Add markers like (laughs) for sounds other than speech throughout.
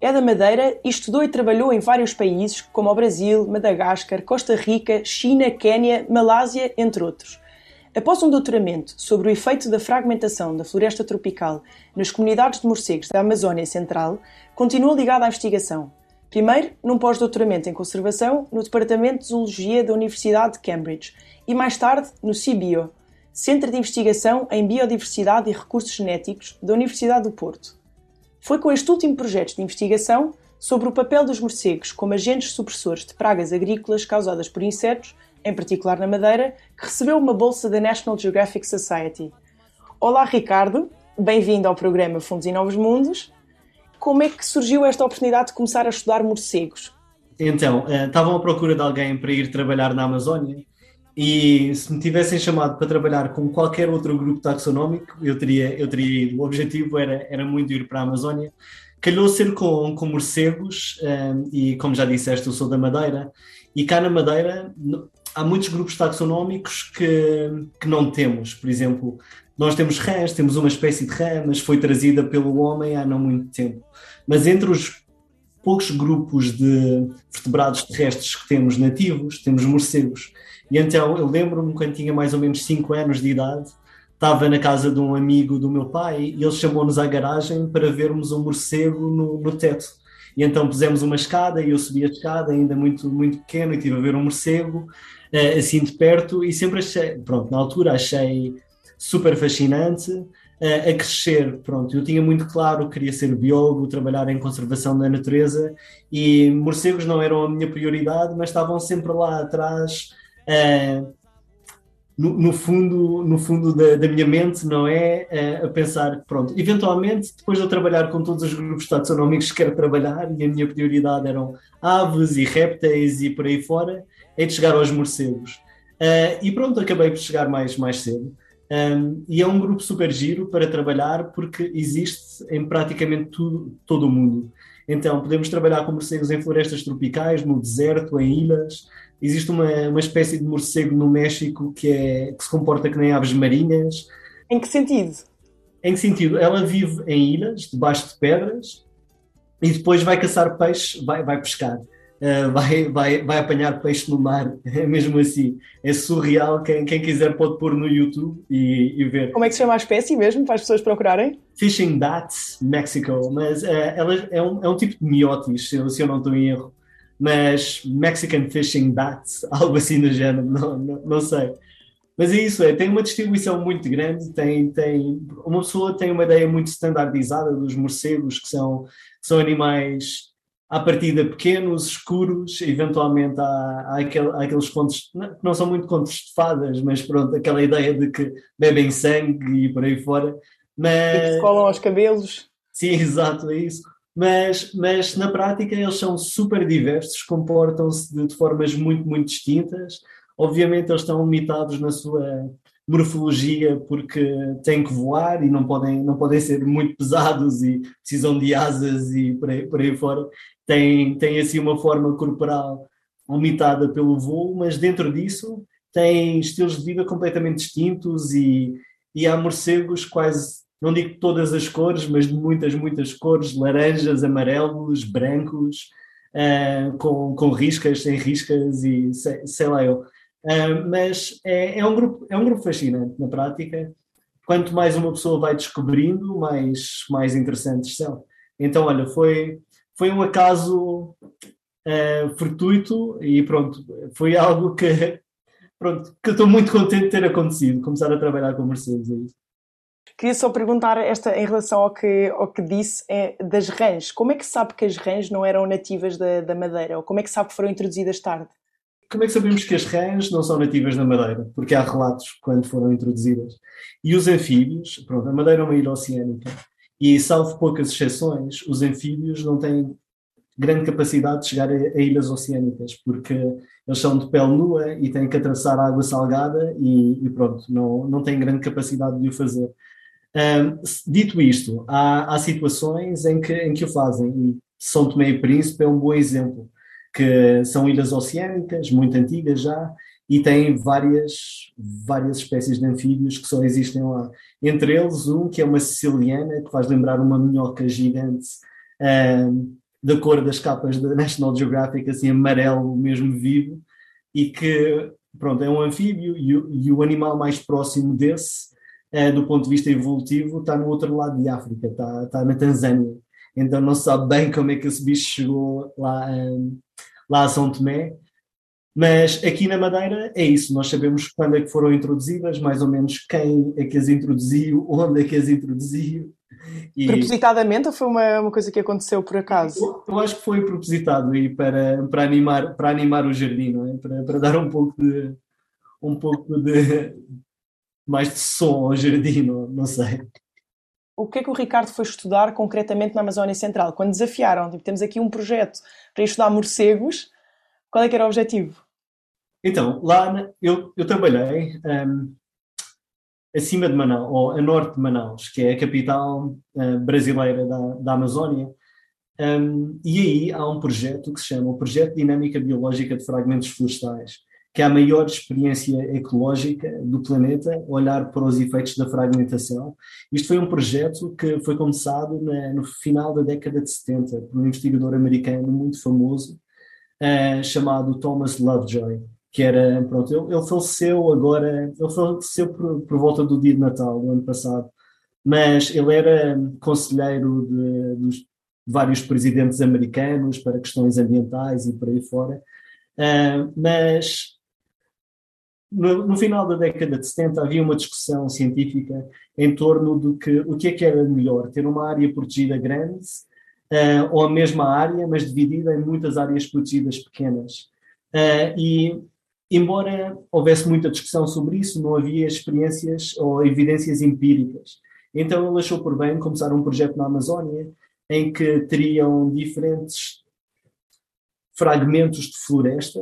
é da Madeira e estudou e trabalhou em vários países, como o Brasil, Madagascar, Costa Rica, China, Quênia, Malásia, entre outros. Após um doutoramento sobre o efeito da fragmentação da floresta tropical nas comunidades de morcegos da Amazónia Central, continua ligado à investigação. Primeiro, num pós-doutoramento em conservação no Departamento de Zoologia da Universidade de Cambridge e mais tarde no CBIO, Centro de Investigação em Biodiversidade e Recursos Genéticos da Universidade do Porto. Foi com este último projeto de investigação sobre o papel dos morcegos como agentes supressores de pragas agrícolas causadas por insetos, em particular na Madeira, que recebeu uma bolsa da National Geographic Society. Olá, Ricardo. Bem-vindo ao programa Fundos e Novos Mundos. Como é que surgiu esta oportunidade de começar a estudar morcegos? Então, eh, estavam à procura de alguém para ir trabalhar na Amazónia e se me tivessem chamado para trabalhar com qualquer outro grupo taxonómico, eu teria, eu teria ido. O objetivo era, era muito ir para a Amazónia. Calhou ser com, com morcegos, um, eh, e como já disseste, eu sou da Madeira, e cá na Madeira há muitos grupos taxonómicos que, que não temos. Por exemplo, nós temos rãs, temos uma espécie de rã, mas foi trazida pelo homem há não muito tempo. Mas entre os poucos grupos de vertebrados terrestres que temos nativos, temos morcegos. E então eu lembro-me quando tinha mais ou menos 5 anos de idade, estava na casa de um amigo do meu pai e ele chamou-nos à garagem para vermos um morcego no, no teto. E então pusemos uma escada e eu subi a escada, ainda muito, muito pequeno, e estive a ver um morcego, uh, assim de perto, e sempre achei, pronto, na altura achei super fascinante, uh, a crescer, pronto, eu tinha muito claro que queria ser biólogo, trabalhar em conservação da natureza, e morcegos não eram a minha prioridade, mas estavam sempre lá atrás, uh, no, no, fundo, no fundo da, da minha mente, não é? Uh, a pensar, pronto, eventualmente, depois de eu trabalhar com todos os grupos taxonómicos que quero trabalhar, e a minha prioridade eram aves e répteis e por aí fora, é de chegar aos morcegos. Uh, e pronto, acabei por chegar mais, mais cedo. Um, e é um grupo super giro para trabalhar porque existe em praticamente tudo, todo o mundo. Então, podemos trabalhar com morcegos em florestas tropicais, no deserto, em ilhas. Existe uma, uma espécie de morcego no México que, é, que se comporta que nem aves marinhas. Em que sentido? Em que sentido? Ela vive em ilhas, debaixo de pedras, e depois vai caçar peixe, vai, vai pescar. Uh, vai, vai, vai apanhar peixe no mar, (laughs) é mesmo assim. É surreal. Quem, quem quiser pode pôr no YouTube e, e, ver. Como é que se chama a espécie mesmo, para as pessoas procurarem? Fishing Bats Mexico, mas uh, ela é um, é um tipo de miotis, se eu, se eu não estou em erro. Mas Mexican Fishing Bats, (laughs) algo assim do género, não, não, não sei. Mas é isso, é, tem uma distribuição muito grande, tem, tem, uma pessoa tem uma ideia muito standardizada dos morcegos, que são, que são animais à partida pequenos, escuros, eventualmente há, há, aquel, há aqueles contos, que não são muito contos de fadas, mas pronto, aquela ideia de que bebem sangue e por aí fora. Mas... E que se colam aos cabelos. Sim, (laughs) exato, é isso. Mas, mas na prática eles são super diversos, comportam-se de, de formas muito, muito distintas. Obviamente eles estão limitados na sua morfologia porque têm que voar e não podem, não podem ser muito pesados e precisam de asas e por aí, por aí fora tem, tem assim uma forma corporal limitada pelo voo, mas dentro disso tem estilos de vida completamente distintos e, e há morcegos quase, não digo todas as cores, mas de muitas, muitas cores, laranjas, amarelos, brancos, uh, com, com riscas, sem riscas e sei, sei lá eu. Uh, mas é, é, um grupo, é um grupo fascinante na prática. Quanto mais uma pessoa vai descobrindo, mais, mais interessantes são. Então, olha, foi, foi um acaso uh, fortuito e pronto, foi algo que, pronto, que estou muito contente de ter acontecido, começar a trabalhar com Mercedes. É Queria só perguntar esta em relação ao que, ao que disse é, das rãs. Como é que sabe que as rãs não eram nativas da, da Madeira? Ou como é que sabe que foram introduzidas tarde? Como é que sabemos que as rãs não são nativas da Madeira? Porque há relatos quando foram introduzidas. E os anfíbios, pronto, a Madeira é uma ilha oceânica, E, salvo poucas exceções, os anfíbios não têm grande capacidade de chegar a, a, ilhas oceânicas, porque eles são de pele nua e têm que atravessar a água salgada e, e pronto, não, não têm grande capacidade de o fazer. Um, dito isto, há, há, situações em que, em que o fazem, e São Tomé e Príncipe é um bom exemplo, que são ilhas oceânicas, muito antigas já, e têm várias, várias espécies de anfíbios que só existem lá. Entre eles, um que é uma siciliana, que faz lembrar uma minhoca gigante, um, da cor das capas da National Geographic, assim amarelo mesmo vivo, e que, pronto, é um anfíbio, e, e o animal mais próximo desse, uh, do ponto de vista evolutivo, está no outro lado de África, está, está na Tanzânia. Então não se sabe bem como é que esse bicho chegou lá, um, lá a São Tomé, mas aqui na Madeira é isso, nós sabemos quando é que foram introduzidas, mais ou menos quem é que as introduziu, (laughs) onde é que as introduziu. E... Propositadamente ou foi uma, uma coisa que aconteceu por acaso? Eu, eu acho que foi propositado aí para, para, animar, para animar o jardim, não é? para, para dar um pouco de um pouco de mais de som ao jardim, não, não sei. O que é que o Ricardo foi estudar concretamente na Amazónia Central? Quando desafiaram, tipo, temos aqui um projeto para estudar morcegos, qual é que era o objetivo? Então, lá eu, eu trabalhei um, acima de Manaus, ou a norte de Manaus, que é a capital uh, brasileira da, da Amazónia, um, e aí há um projeto que se chama o Projeto Dinâmica Biológica de Fragmentos Florestais, que é a maior experiência ecológica do planeta, olhar para os efeitos da fragmentação. Isto foi um projeto que foi começado na, no final da década de 70 por um investigador americano muito famoso, uh, chamado Thomas Lovejoy que era, pronto, ele, ele faleceu agora, ele faleceu por, por, volta do dia de Natal do ano passado, mas ele era conselheiro de, de vários presidentes americanos para questões ambientais e por aí fora, uh, mas no, no, final da década de 70 havia uma discussão científica em torno do que o que é que era melhor, ter uma área protegida grande uh, ou a mesma área, mas dividida em muitas áreas protegidas pequenas. Uh, e embora houvesse muita discussão sobre isso, não havia experiências ou evidências empíricas. Então ele achou por bem começar um projeto na Amazónia em que teriam diferentes fragmentos de floresta.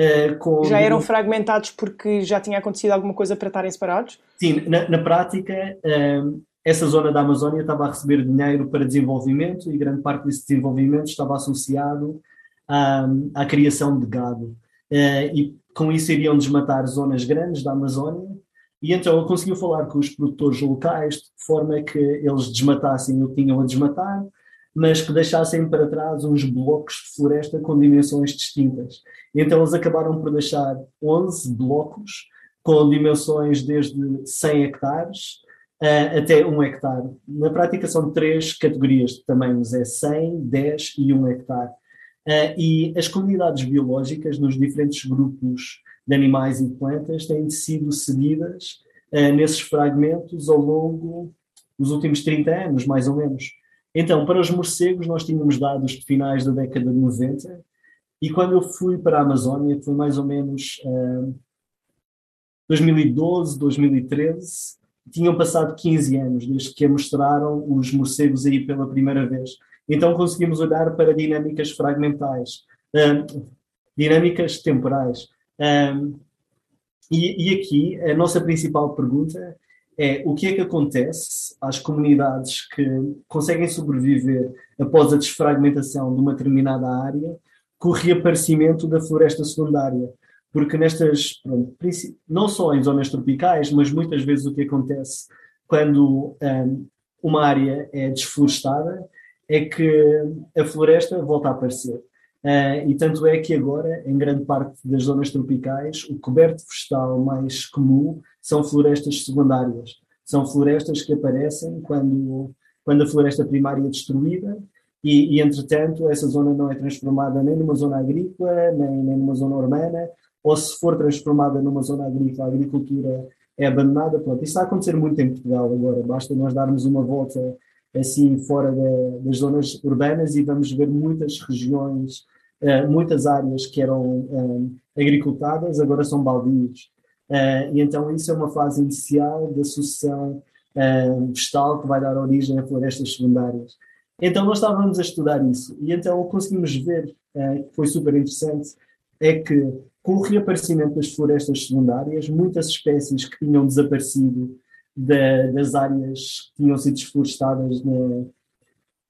Uh, com... Já eram fragmentados porque já tinha acontecido alguma coisa para estarem separados? Sim, na, na prática, uh, essa zona da Amazónia estava a receber dinheiro para desenvolvimento e grande parte desse desenvolvimento estava associado à, à criação de gado. Uh, e com isso iriam desmatar zonas grandes da Amazónia, e então ele conseguiu falar com os produtores locais de forma que eles desmatassem o que tinham a desmatar, mas que deixassem para trás uns blocos de floresta com dimensões distintas. Então eles acabaram por deixar 11 blocos com dimensões desde 100 hectares uh, até 1 hectare. Na prática são três categorias de tamanhos, é 100, 10 e 1 hectare. Uh, e as comunidades biológicas nos diferentes grupos de animais e plantas têm sido seguidas uh, nesses fragmentos ao longo dos últimos 30 anos, mais ou menos. Então, para os morcegos, nós tínhamos dados de finais da década de 90, e quando eu fui para a Amazónia, foi mais ou menos uh, 2012, 2013, tinham passado 15 anos desde que mostraram os morcegos aí pela primeira vez. Então conseguimos olhar para dinâmicas fragmentais, um, dinâmicas temporais. Um, e, e, aqui a nossa principal pergunta é o que é que acontece às comunidades que conseguem sobreviver após a desfragmentação de uma determinada área com o reaparecimento da floresta secundária. Porque nestas, pronto, não só em zonas tropicais, mas muitas vezes o que acontece quando um, uma área é desflorestada é que a floresta volta a aparecer. Uh, e tanto é que agora, em grande parte das zonas tropicais, o coberto vegetal mais comum são florestas secundárias. São florestas que aparecem quando, quando a floresta primária é destruída e, e, entretanto, essa zona não é transformada nem numa zona agrícola, nem, nem numa zona urbana, ou se for transformada numa zona agrícola, a agricultura é abandonada. Pronto, isso está a acontecer muito em Portugal agora. Basta nós darmos uma volta assim fora das zonas urbanas e vamos ver muitas regiões, uh, muitas áreas que eram um, eh, agricultadas agora são baldios. Uh, e então isso é uma fase inicial da sucessão uh, que vai dar origem a florestas secundárias. Então nós estávamos a estudar isso e então conseguimos ver, uh, que foi super interessante, é que com o reaparecimento das florestas secundárias, muitas espécies que tinham desaparecido da, das áreas que tinham sido desflorestadas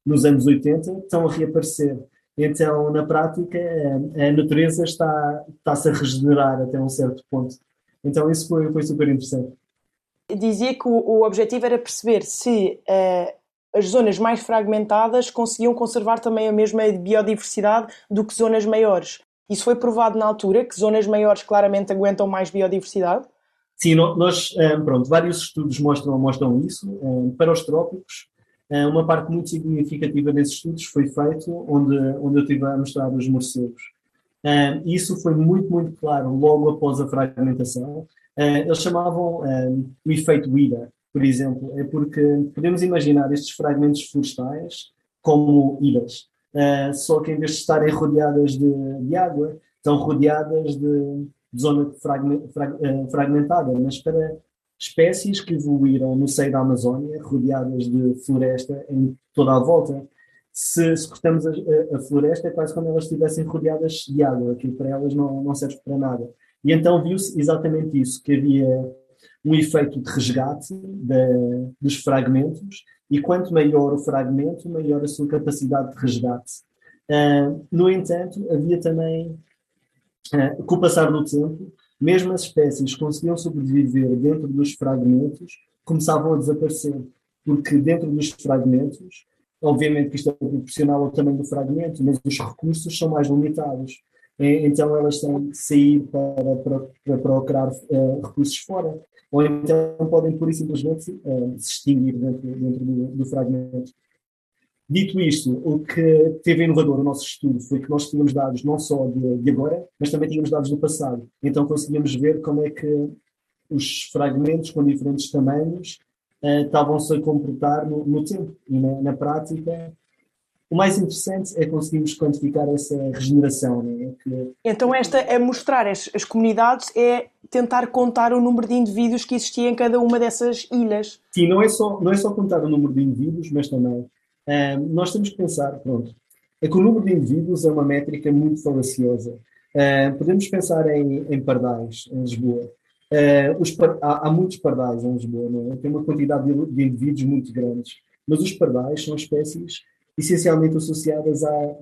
nos anos 80 estão a reaparecer. Então, na prática, a natureza está, está-se a regenerar até um certo ponto. Então, isso foi, foi super interessante. Dizia que o, o objetivo era perceber se uh, as zonas mais fragmentadas conseguiam conservar também a mesma biodiversidade do que zonas maiores. Isso foi provado na altura, que zonas maiores claramente aguentam mais biodiversidade? Sim, nós, eh, pronto, vários estudos mostram, mostram isso. Eh, para os trópicos, uma parte muito significativa desses estudos foi feito onde, onde eu estive a mostrar os morcegos. Isso foi muito, muito claro logo após a fragmentação. Eles chamavam o efeito IDA, por exemplo, é porque podemos imaginar estes fragmentos florestais como ilhas, uh, só que em vez de estarem rodeadas de, de água, estão rodeadas de, de zona fragment, frag, uh, fragmentada, mas para espécies que evoluíram no seio da Amazónia, rodeadas de floresta em toda a volta. Se, se cortamos a, a, floresta, é quase como elas estivessem rodeadas de água, que para elas não, não serve para nada. E então viu-se exatamente isso, que havia um efeito de resgate de, dos fragmentos, e quanto maior o fragmento, maior a sua capacidade de resgate. Uh, no entanto, havia também, uh, com o passar do tempo, mesmo as espécies que conseguiam sobreviver dentro dos fragmentos começavam a desaparecer, porque dentro dos fragmentos, obviamente que isto é proporcional ao tamanho do fragmento, mas os recursos são mais limitados. Então elas têm de sair para, para, para procurar uh, recursos fora ou então podem pura e simplesmente uh, se extinguir dentro, dentro do, do, fragmento. Dito isto, o que teve inovador no nosso estudo foi que nós tínhamos dados não só de, de agora, mas também tínhamos dados do passado. Então conseguíamos ver como é que os fragmentos com diferentes tamanhos estavam-se a comportar no, no, tempo. E na, na prática, o mais interessante é conseguirmos quantificar essa regeneração. É? Que... Então, esta é mostrar as, as comunidades, é tentar contar o número de indivíduos que existia em cada uma dessas ilhas. Sim, não é só, não é só contar o número de indivíduos, mas também uh, nós temos que pensar, pronto, é que o número de indivíduos é uma métrica muito falaciosa. Uh, podemos pensar em, em pardais, em Lisboa. Uh, os há, há, muitos pardais em Lisboa, não é? tem uma quantidade de, de indivíduos muito grandes, mas os pardais são espécies essencialmente associadas a,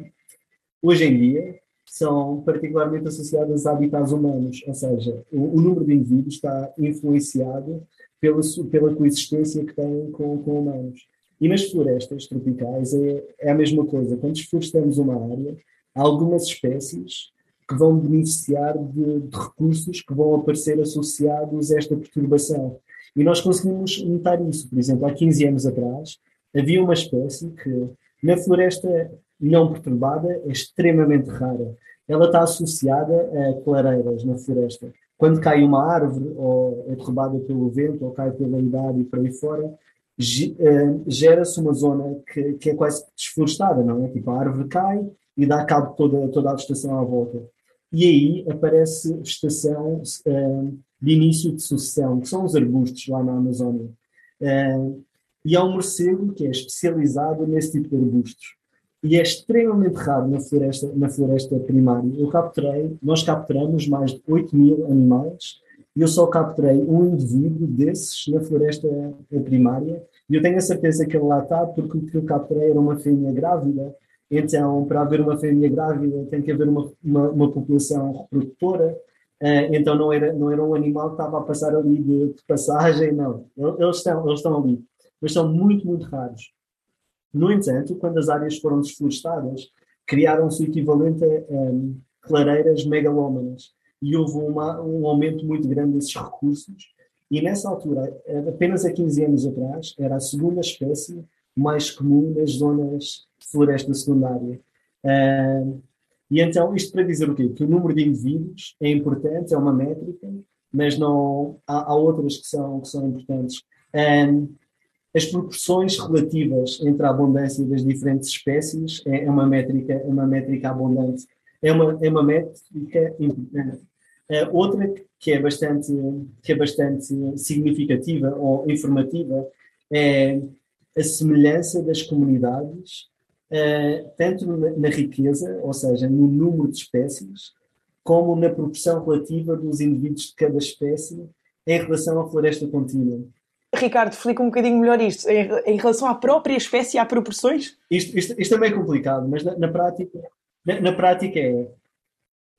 hoje em dia, são particularmente associadas a habitats humanos, ou seja, o, o número de indivíduos está influenciado pela, pela coexistência que têm com, com humanos. E nas florestas tropicais é, é a mesma coisa. Quando desflorestamos uma área, algumas espécies que vão beneficiar de, de, recursos que vão aparecer associados a esta perturbação. E nós conseguimos notar isso. Por exemplo, há 15 anos atrás, havia uma espécie que na floresta não perturbada é extremamente rara. Ela está associada a clareiras na floresta. Quando cai uma árvore, ou é derrubada pelo vento, ou cai pela idade e por aí fora, eh, gera-se uma zona que, que, é quase desflorestada, não é? Tipo, a árvore cai e dá cabo toda, toda a vegetação à volta. E aí aparece vegetação uh, de início de sucessão, que são os arbustos lá na Amazónia. Uh, e há um morcego que é especializado nesse tipo de arbustos. E é extremamente raro na floresta, na floresta primária. Eu capturei, nós capturamos mais de 8 mil animais e eu só capturei um indivíduo desses na floresta primária. E eu tenho a certeza que ele lá está porque o que eu capturei era uma fêmea grávida. Então, para haver uma fêmea grávida, tem que haver uma, uma, uma população reprodutora. Uh, então, não era, não era um animal que estava a passar ali de, de passagem, não. Eles estão, eles estão ali mas são muito, muito raros. No entanto, quando as áreas foram desflorestadas, criaram-se o equivalente a um, clareiras megalómanas e houve uma, um aumento muito grande desses recursos. E nessa altura, apenas há 15 anos atrás, era a segunda espécie mais comum nas zonas de floresta secundária. Uh, e então, isto para dizer o quê? Que o número de indivíduos é importante, é uma métrica, mas não, há, há outras que são, que são importantes. Um, as proporções relativas entre a abundância das diferentes espécies é, é uma métrica, é uma métrica abundante, é uma, é uma métrica importante. Uh, outra que é bastante que é bastante significativa ou informativa é a semelhança das comunidades, uh, tanto na, na, riqueza, ou seja, no número de espécies, como na proporção relativa dos indivíduos de cada espécie em relação à floresta contínua. Ricardo, explica um bocadinho melhor isto. Em, em, relação à própria espécie, há proporções? Isto, isto, isto é meio complicado, mas na, na prática, na, na, prática é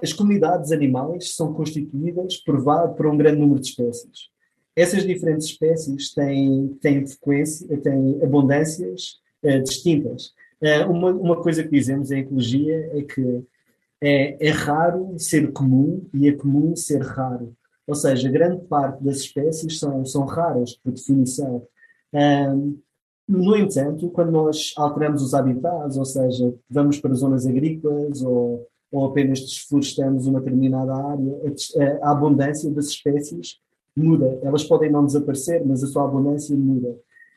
as comunidades animais são constituídas por, por um grande número de espécies. Essas diferentes espécies têm, têm frequência, têm abundâncias uh, distintas. Uh, uma, uma coisa que dizemos em ecologia é que é, é raro ser comum e é comum ser raro. Ou seja, grande parte das espécies são, são raras, por definição. Um, no entanto, quando nós alteramos os habitats, ou seja, vamos para zonas agrícolas ou, ou apenas desflorestamos uma determinada área, a, a abundância das espécies muda. Elas podem não desaparecer, mas a sua abundância muda.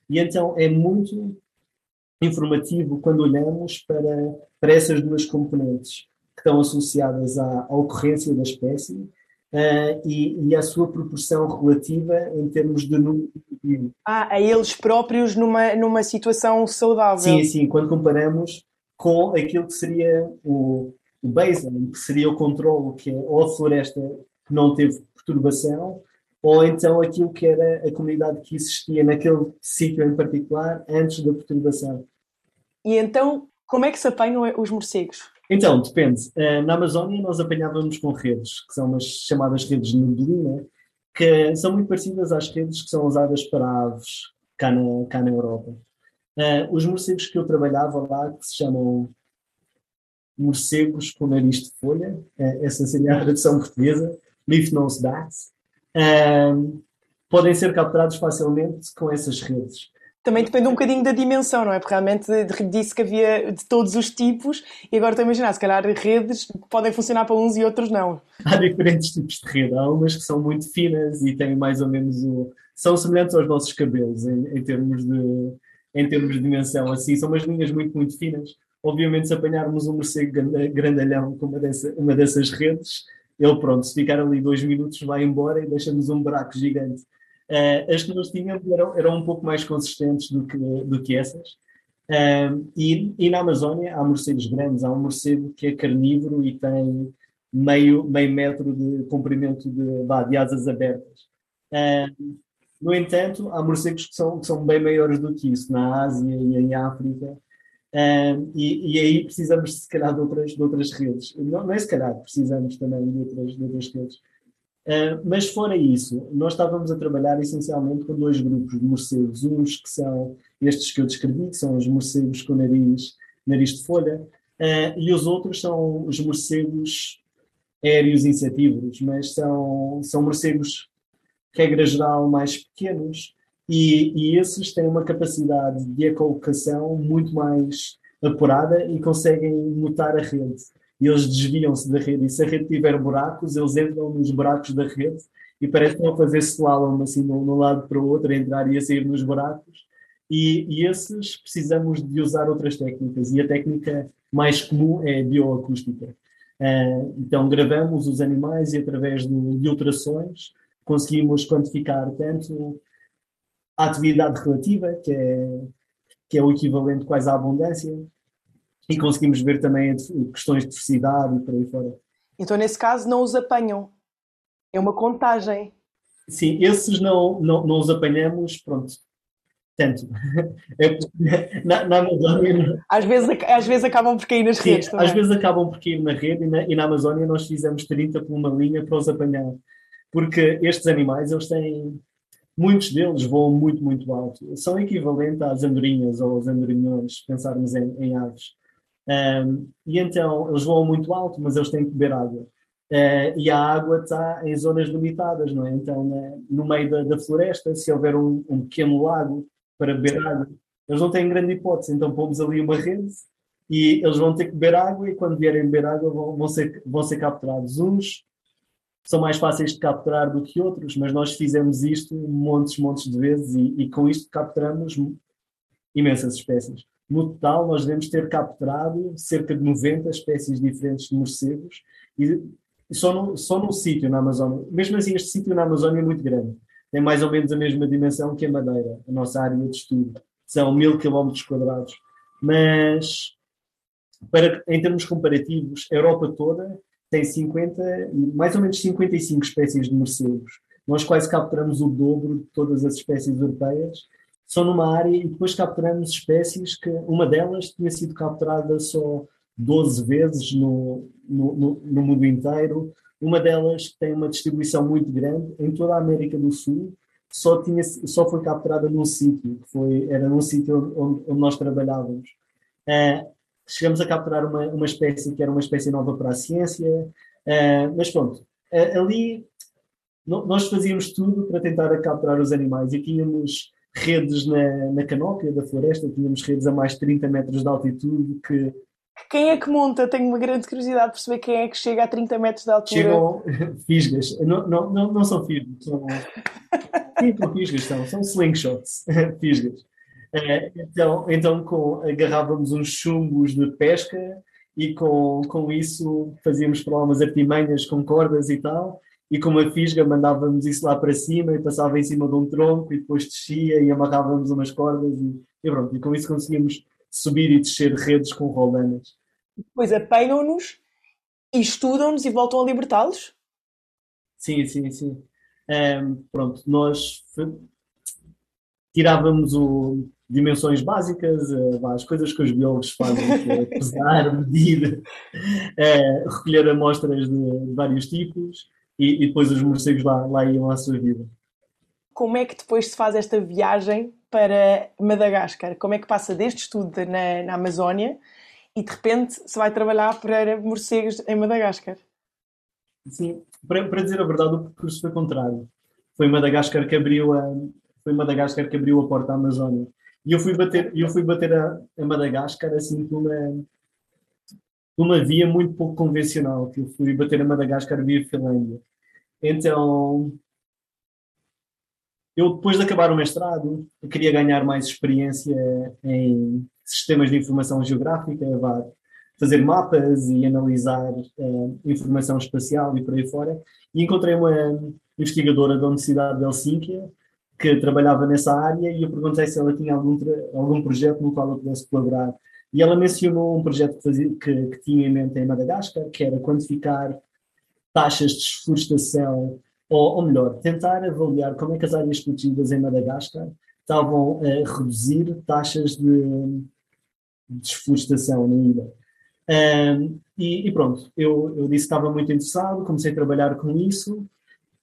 E então é muito informativo quando olhamos para, para essas duas componentes que estão associadas à, à ocorrência da espécie Uh, e, e, a sua proporção relativa em termos de número de Ah, a eles próprios numa, numa situação saudável. Sim, sim, quando comparamos com aquilo que seria o, o baseline, que seria o controle, que é ou a floresta que não teve perturbação, ou então aquilo que era a comunidade que existia naquele sítio em particular antes da perturbação. E então, como é que se apanham os morcegos? Então, depende. Uh, na Amazónia nós apanhávamos com redes, que são umas chamadas redes de neblina, que são muito parecidas às redes que são usadas para aves cá na, cá na Europa. Uh, os morcegos que eu trabalhava lá, que se chamam morcegos com nariz de folha, uh, essa seria a tradução (laughs) portuguesa, leaf nose bats, podem ser capturados facilmente com essas redes. Também depende um bocadinho da dimensão, não é? Porque realmente disse que havia de todos os tipos e agora estou a imaginar, se calhar redes podem funcionar para uns e outros não. (laughs) Há diferentes tipos de rede. Há umas que são muito finas e têm mais ou menos o... são semelhantes aos nossos cabelos em, em, termos de em termos de dimensão. Assim, são umas linhas muito, muito finas. Obviamente, se apanharmos um morcego grandalhão com uma, dessa, uma dessas redes, ele pronto, se ficar ali dois minutos vai embora e deixa-nos um buraco gigante. Uh, as que nós tínhamos eram, eram um pouco mais consistentes do que, do que essas. Uh, e, e, na Amazónia há morcegos grandes. Há um morcego que é carnívoro e tem meio, meio metro de comprimento de, de asas abertas. Uh, no entanto, há morcegos que são, que são bem maiores do que isso, na Ásia e em África. E, e, aí precisamos, se calhar, de outras, de outras redes. Não, não é se calhar, precisamos também de outras, de outras redes. Uh, mas fora isso, nós estávamos a trabalhar essencialmente com dois grupos de morcegos. Uns que são estes que eu descrevi, que são os morcegos com nariz, nariz de folha, uh, e os outros são os morcegos aéreos insetívoros, mas são, são morcegos, regra geral, mais pequenos, e, e esses têm uma capacidade de ecolocação muito mais apurada e conseguem mutar a rede e eles desviam-se da rede. E se a rede tiver buracos, eles entram nos buracos da rede e parecem que fazer slalom assim de um lado para o outro, entrar e a sair nos buracos. E, e, esses precisamos de usar outras técnicas e a técnica mais comum é a bioacústica. Uh, então gravamos os animais e através de, de ultrassons conseguimos quantificar tanto atividade relativa, que é, que é o equivalente quase à abundância, e conseguimos ver também questões de diversidade e por aí fora. Então, nesse caso, não os apanham. É uma contagem. Sim, esses não, não, não os apanhamos, pronto, tanto. (laughs) É, na, na Amazónia. Às vezes, às vezes acabam por cair nas sim, redes. Também. Às vezes acabam por cair na rede e na, e na Amazónia nós fizemos 30 por uma linha para os apanhar. Porque estes animais, eles têm. Muitos deles voam muito, muito alto. São equivalentes às andorinhas ou aos andorinhões, se pensarmos em, em aves. Um, e então eles voam muito alto, mas eles têm que beber água. Uh, e a água está em zonas limitadas, não é? Então, né, no meio da, da, floresta, se houver um, um, pequeno lago para beber água, eles não têm grande hipótese. Então, pomos ali uma rede e eles vão ter que beber água. E quando vierem beber água, vão, vão, ser, vão ser capturados. Uns são mais fáceis de capturar do que outros, mas nós fizemos isto montes, montes de vezes e, e com isto capturamos imensas espécies. No total, nós devemos ter capturado cerca de 90 espécies diferentes de morcegos e só no, só no sítio na Amazónia. Mesmo assim, este sítio na Amazónia é muito grande. tem mais ou menos a mesma dimensão que a Madeira, a nossa área de estudo. São mil quilómetros quadrados. Mas, para, em termos comparativos, a Europa toda tem 50, mais ou menos 55 espécies de morcegos. Nós quase capturamos o dobro de todas as espécies europeias. Só numa área e depois capturamos espécies que uma delas tinha sido capturada só 12 vezes no, no, no, no mundo inteiro. Uma delas tem uma distribuição muito grande em toda a América do Sul. Só, tinha, só foi capturada num sítio, que foi, era num sítio onde, onde nós trabalhávamos. Uh, chegamos a capturar uma, uma espécie que era uma espécie nova para a ciência, uh, mas pronto, uh, ali no, nós fazíamos tudo para tentar capturar os animais e tínhamos redes na, na canópia da floresta, tínhamos redes a mais de 30 metros de altitude que quem é que monta? Tenho uma grande curiosidade de perceber quem é que chega a 30 metros de altura. Chegam (laughs) fisgas. Não, não, não, não são fisgas. São... (laughs) Sim, são fisgas, são. São slingshots. (laughs) fisgas. Eh, então, então com, agarrávamos uns chumbos de pesca e com, com isso fazíamos para lá umas artimanhas com cordas e tal. E com uma fisga mandávamos isso lá para cima e passava em cima de um tronco e depois descia e amarrávamos umas cordas e, e pronto. E com isso conseguimos subir e descer redes com roldanas. Depois apanham-nos e estudam-nos e voltam a libertá-los? Sim, sim, sim. Um, pronto, nós tirávamos o, dimensões básicas, uh, as coisas que os biólogos fazem, que é (laughs) pesar, medir, uh, recolher amostras de, de vários tipos e, e, depois os morcegos lá, lá iam à sua vida. Como é que depois se faz esta viagem para Madagascar? Como é que passa deste estudo na, na Amazónia e de repente se vai trabalhar para morcegos em Madagascar? Sim, para, para dizer a verdade, o percurso foi contrário. Foi Madagascar que abriu a, foi Madagascar que abriu a porta à Amazónia. E eu fui bater, eu fui bater a, a Madagascar assim por uma, uma via muito pouco convencional, que eu fui bater a Madagascar via Finlândia. Então, eu depois de acabar o mestrado, queria ganhar mais experiência em sistemas de informação geográfica, fazer mapas e analisar uh, informação espacial e por aí fora. E encontrei uma investigadora da Universidade de Helsínquia que trabalhava nessa área e eu perguntei se ela tinha algum, algum projeto no qual eu pudesse colaborar. E ela mencionou um projeto que, fazia, que, que tinha em mente em Madagascar, que era quantificar taxas de desflorestação, ou, ou melhor, tentar avaliar como é que as áreas protegidas em Madagascar estavam a reduzir taxas de, desflorestação na ilha. Um, e, e, pronto, eu, eu disse que estava muito interessado, comecei a trabalhar com isso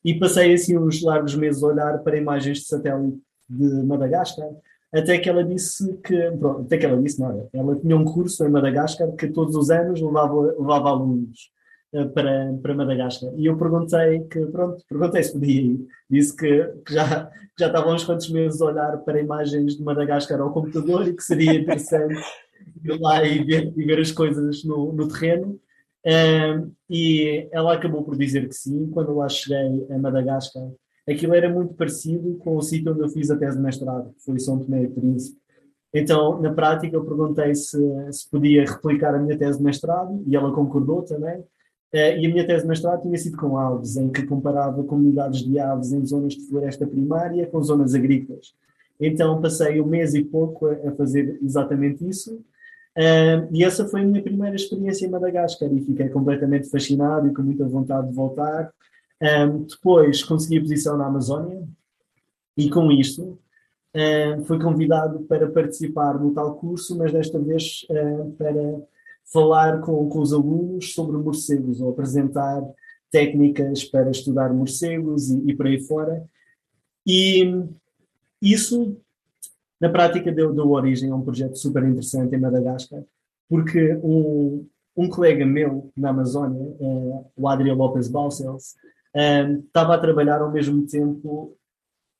e passei assim uns largos meses a olhar para imagens de satélite de Madagascar, até que ela disse que, pronto, até que ela disse, não, ela tinha um curso em Madagascar que todos os anos levava, levava alunos uh, para, para Madagascar. E eu perguntei que, pronto, perguntei se podia ir. Disse que, que já, já estavam uns quantos meses a olhar para imagens de Madagascar ao computador e que seria interessante (laughs) ir lá e ver, e ver as coisas no, no terreno. E ela acabou por dizer que sim. Quando lá cheguei a Madagascar, aquilo era muito parecido com o sítio onde eu fiz a tese de mestrado, que foi São Tomé e Príncipe. Então, na prática, eu perguntei se, se podia replicar a minha tese de mestrado e ela concordou também. Uh, e a minha tese de mestrado tinha sido com aves, em que comparava comunidades de aves em zonas de floresta primária com zonas agrícolas. Então, passei um mês e pouco a fazer exatamente isso Uh, e essa foi a minha primeira experiência em Madagascar e fiquei completamente fascinado e com muita vontade de voltar. Um, depois consegui posição na Amazónia e com isto uh, fui convidado para participar no tal curso, mas desta vez uh, para falar com, com os alunos sobre morcegos ou apresentar técnicas para estudar morcegos e, e por aí fora. E isso na prática deu, deu origem a um projeto super interessante em Madagascar, porque um, um colega meu na Amazónia, uh, o Adriel Lopes Balcells, uh, estava a trabalhar ao mesmo tempo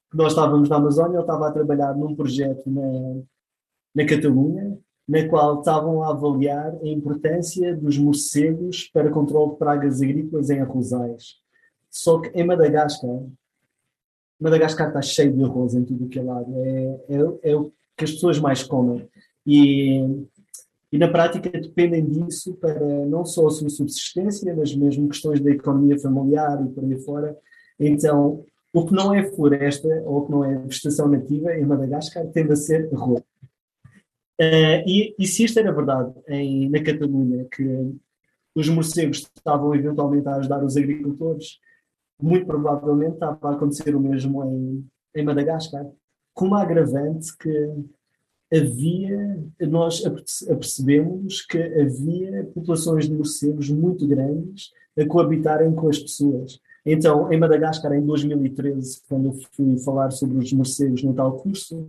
que nós estávamos na Amazónia, ele estava a trabalhar num projeto na, na Catalunha, na qual estavam a avaliar a importância dos morcegos para controle de pragas agrícolas em arrozais. Só que em Madagascar, Madagascar está cheio de arroz em tudo que é lado. É, é, é, o que as pessoas mais comem. E, e na prática dependem disso para não só a sua subsistência, mas mesmo questões da economia familiar e por aí fora. Então, o que não é floresta ou o que não é vegetação nativa em Madagascar tende a ser arroz. Uh, e, e, se isto era verdade em, na Catalunha, que os morcegos estavam eventualmente a ajudar os agricultores, muito provavelmente estava a acontecer o mesmo em, em Madagascar, com uma agravante que havia, nós apercebemos que havia populações de morcegos muito grandes a coabitarem com as pessoas. Então, em Madagascar, em 2013, quando eu fui falar sobre os morcegos no tal curso,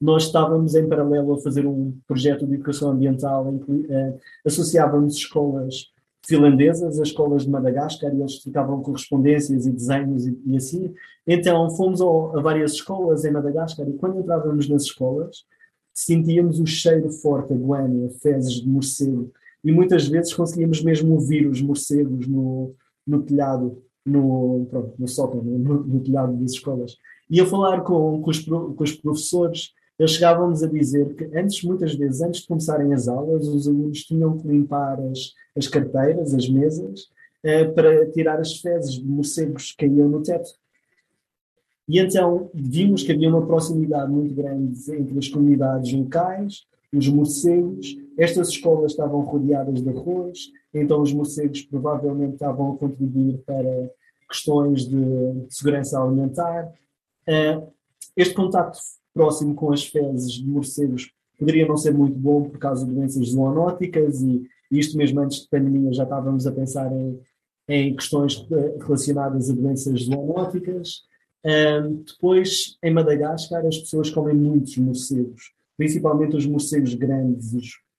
nós estávamos em paralelo a fazer um projeto de educação ambiental em que eh, associávamos escolas finlandesas, as escolas de Madagascar, e eles ficavam correspondências e desenhos e, e assim. Então fomos ao, a várias escolas em Madagascar e quando entrávamos nas escolas, sentíamos o cheiro forte a guânia, fezes de morcego, e muitas vezes conseguíamos mesmo ouvir os morcegos no, no telhado, no, pronto, no sótão, no, no telhado das escolas. E a falar com, com, os, com os professores, eles chegavam-nos a dizer que antes, muitas vezes, antes de começarem as aulas, os alunos tinham que limpar as, as carteiras, as mesas, eh, para tirar as fezes de morcegos que caíam no teto. E então vimos que havia uma proximidade muito grande entre as comunidades locais, os morcegos. Estas escolas estavam rodeadas de arroz, então os morcegos provavelmente estavam a contribuir para questões de segurança alimentar. Eh, este contacto próximo com as fezes de morcegos poderia não ser muito bom por causa de doenças zoonóticas e, isto mesmo antes de pandemia já estávamos a pensar em, em questões eh, relacionadas a doenças zoonóticas. Um, depois, em Madagascar, as pessoas comem muitos morcegos, principalmente os morcegos grandes,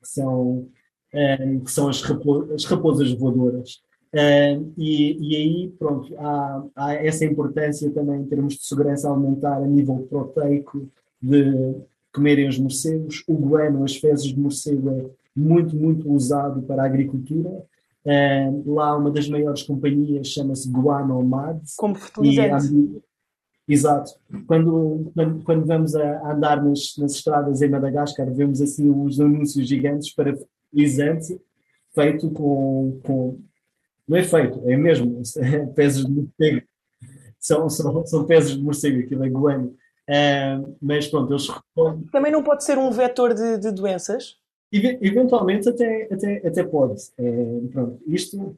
que são, um, que são as, rapo as raposas voadoras. Um, e, e, aí, pronto, há, há, essa importância também em termos de segurança alimentar a nível proteico, de comerem os morcegos. O guano, as fezes de morcego, é muito, muito usado para a agricultura. Uh, lá uma das maiores companhias chama-se Guano Mad. Como fertilizante. Exato. Quando, quando, quando vamos a, andar nas, nas estradas em Madagascar, vemos assim os anúncios gigantes para fertilizante feito com, com. Não é feito, é mesmo. (laughs) É peças de morcego. São, são, são peças de morcego, aquilo é guano. Uh, mas pronto, eles Também não pode ser um vetor de, de doenças? Eventualmente até, até, até pode. É, pronto, isto,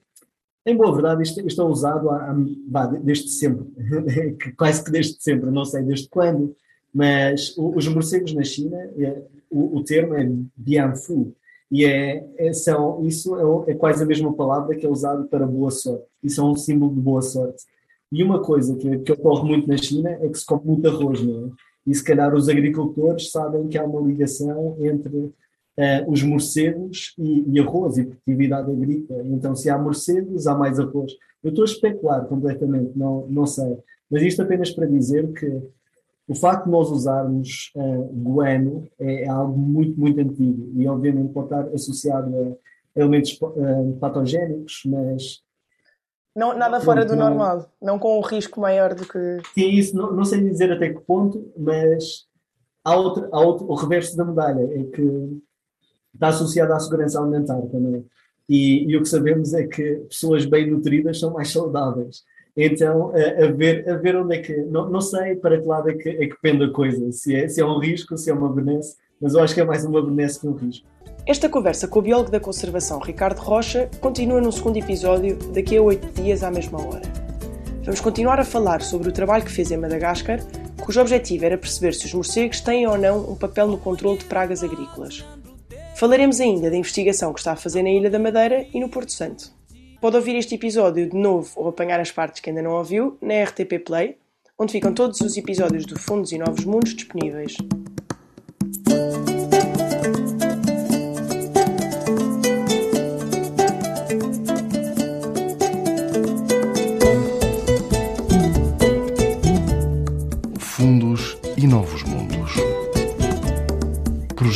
em boa verdade, isto, isto é usado há, há, desde sempre, (laughs) quase que desde sempre, não sei desde quando, mas os morcegos na China, é, o, o, termo é Bianfu, e é, é, são, isso é, é, quase a mesma palavra que é usado para boa sorte. Isso é um símbolo de boa sorte. E uma coisa que, que ocorre muito na China é que se come muito arroz, não é? E se calhar os agricultores sabem que há uma ligação entre uh, os morcegos e, e, arroz e produtividade agrícola. Então, se há morcegos, há mais arroz. Eu estou a especular completamente, não, não sei. Mas isto apenas para dizer que o facto de nós usarmos uh, guano é, é, algo muito, muito antigo e, obviamente, pode estar associado a elementos uh, patogénicos, mas não, nada fora do normal, não com um risco maior do que. Sim, isso não, não sei dizer até que ponto, mas há outro, há outro, o reverso da medalha é que está associado à segurança alimentar também. E, e, o que sabemos é que pessoas bem nutridas são mais saudáveis. Então, a, a, ver, a ver onde é que. Não, não sei para que lado é que, é que pende a coisa, se é, se é um risco, se é uma benesse, mas eu acho que é mais uma benesse que um risco. Esta conversa com o biólogo da conservação Ricardo Rocha continua no segundo episódio, daqui a oito dias à mesma hora. Vamos continuar a falar sobre o trabalho que fez em Madagascar, cujo objetivo era perceber se os morcegos têm ou não um papel no controle de pragas agrícolas. Falaremos ainda da investigação que está a fazer na Ilha da Madeira e no Porto Santo. Pode ouvir este episódio de novo ou apanhar as partes que ainda não ouviu na RTP Play, onde ficam todos os episódios do Fundos e Novos Mundos disponíveis.